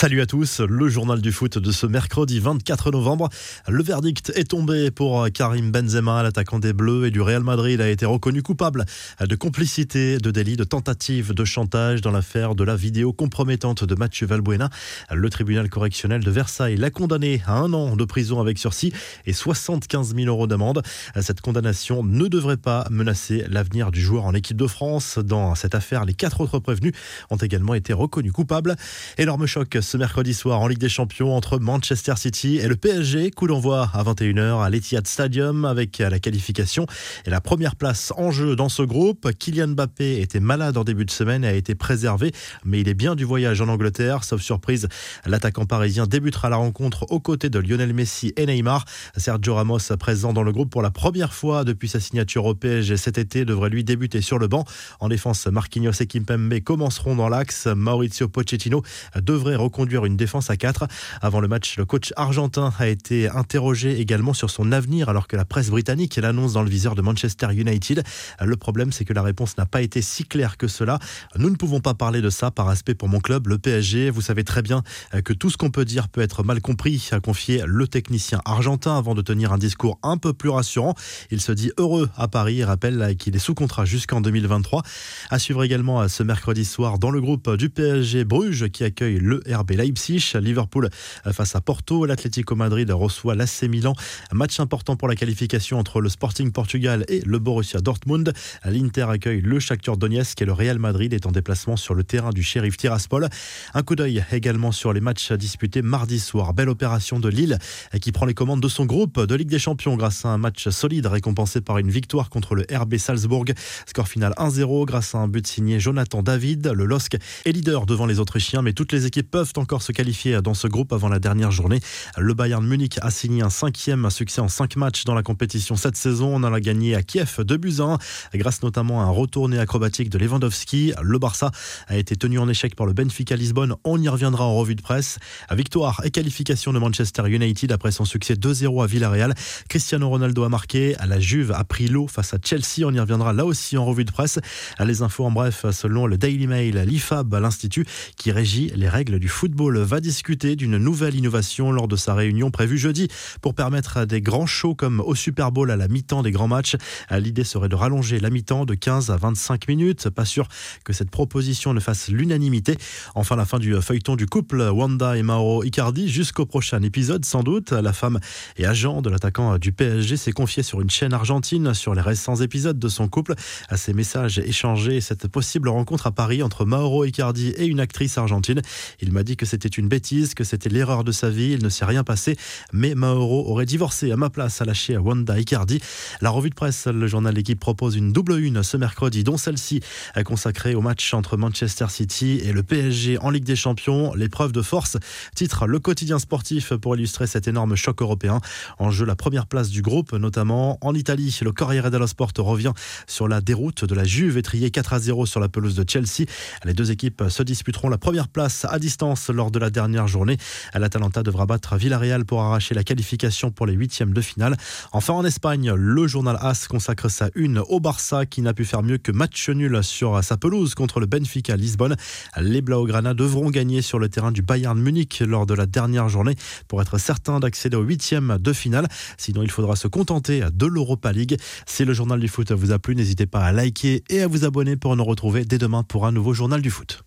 Salut à tous, le journal du foot de ce mercredi 24 novembre. Le verdict est tombé pour Karim Benzema, l'attaquant des Bleus et du Real Madrid a été reconnu coupable de complicité, de délit, de tentative de chantage dans l'affaire de la vidéo compromettante de Mathieu Valbuena. Le tribunal correctionnel de Versailles l'a condamné à un an de prison avec sursis et 75 000 euros d'amende. Cette condamnation ne devrait pas menacer l'avenir du joueur en équipe de France. Dans cette affaire, les quatre autres prévenus ont également été reconnus coupables. Énorme choc ce mercredi soir en Ligue des Champions entre Manchester City et le PSG. Coup d'envoi à 21h à l'Etihad Stadium avec la qualification et la première place en jeu dans ce groupe. Kylian Mbappé était malade en début de semaine et a été préservé, mais il est bien du voyage en Angleterre. Sauf surprise, l'attaquant parisien débutera la rencontre aux côtés de Lionel Messi et Neymar. Sergio Ramos, présent dans le groupe pour la première fois depuis sa signature au PSG cet été, devrait lui débuter sur le banc. En défense, Marquinhos et Kimpembe commenceront dans l'axe. Maurizio Pochettino devrait conduire une défense à 4. Avant le match, le coach argentin a été interrogé également sur son avenir alors que la presse britannique l'annonce dans le viseur de Manchester United. Le problème, c'est que la réponse n'a pas été si claire que cela. Nous ne pouvons pas parler de ça par respect pour mon club, le PSG. Vous savez très bien que tout ce qu'on peut dire peut être mal compris, a confié le technicien argentin avant de tenir un discours un peu plus rassurant. Il se dit heureux à Paris et rappelle qu'il est sous contrat jusqu'en 2023. À suivre également ce mercredi soir dans le groupe du PSG Bruges qui accueille le RB Leipzig. Liverpool face à Porto. L'Atlético Madrid reçoit l'AC Milan. Match important pour la qualification entre le Sporting Portugal et le Borussia Dortmund. L'Inter accueille le Shakhtar Donetsk et le Real Madrid est en déplacement sur le terrain du Sheriff Tiraspol. Un coup d'œil également sur les matchs disputés mardi soir. Belle opération de Lille qui prend les commandes de son groupe de Ligue des Champions grâce à un match solide récompensé par une victoire contre le RB Salzbourg. Score final 1-0 grâce à un but signé Jonathan David. Le LOSC est leader devant les Autrichiens mais toutes les équipes peuvent encore se qualifier dans ce groupe avant la dernière journée. Le Bayern Munich a signé un cinquième succès en cinq matchs dans la compétition cette saison. On en a gagné à Kiev 2 buts 1, grâce notamment à un retourné acrobatique de Lewandowski. Le Barça a été tenu en échec par le Benfica Lisbonne. On y reviendra en revue de presse. Victoire et qualification de Manchester United après son succès 2-0 à Villarreal. Cristiano Ronaldo a marqué. À la Juve a pris l'eau face à Chelsea. On y reviendra là aussi en revue de presse. Les infos en bref, selon le Daily Mail, l'IFAB, l'institut qui régit les règles du football, va discuter d'une nouvelle innovation lors de sa réunion prévue jeudi pour permettre des grands shows comme au Super Bowl à la mi-temps des grands matchs. L'idée serait de rallonger la mi-temps de 15 à 25 minutes. Pas sûr que cette proposition ne fasse l'unanimité. Enfin, la fin du feuilleton du couple Wanda et Mauro Icardi jusqu'au prochain épisode sans doute. La femme et agent de l'attaquant du PSG s'est confiée sur une chaîne argentine sur les récents épisodes de son couple. À ces messages échangés, cette possible rencontre à Paris entre Mauro Icardi et une actrice argentine. Il m'a dit que c'était une bêtise, que c'était l'erreur de sa vie, il ne s'est rien passé, mais Mauro aurait divorcé à ma place, à lâcher à Wanda Icardi. La revue de presse, le journal L'équipe propose une double une ce mercredi, dont celle-ci consacrée au match entre Manchester City et le PSG en Ligue des Champions, l'épreuve de force. Titre Le quotidien sportif pour illustrer cet énorme choc européen. En jeu, la première place du groupe, notamment en Italie. Le Corriere dello Sport revient sur la déroute de la Juve, étriée 4 à 0 sur la pelouse de Chelsea. Les deux équipes se disputeront la première place à distance lors de la dernière journée. L'Atalanta devra battre Villarreal pour arracher la qualification pour les huitièmes de finale. Enfin, en Espagne, le journal AS consacre sa une au Barça qui n'a pu faire mieux que match nul sur sa pelouse contre le Benfica Lisbonne. Les Blaugrana devront gagner sur le terrain du Bayern Munich lors de la dernière journée pour être certains d'accéder aux huitièmes de finale. Sinon, il faudra se contenter de l'Europa League. Si le journal du foot vous a plu, n'hésitez pas à liker et à vous abonner pour nous retrouver dès demain pour un nouveau journal du foot.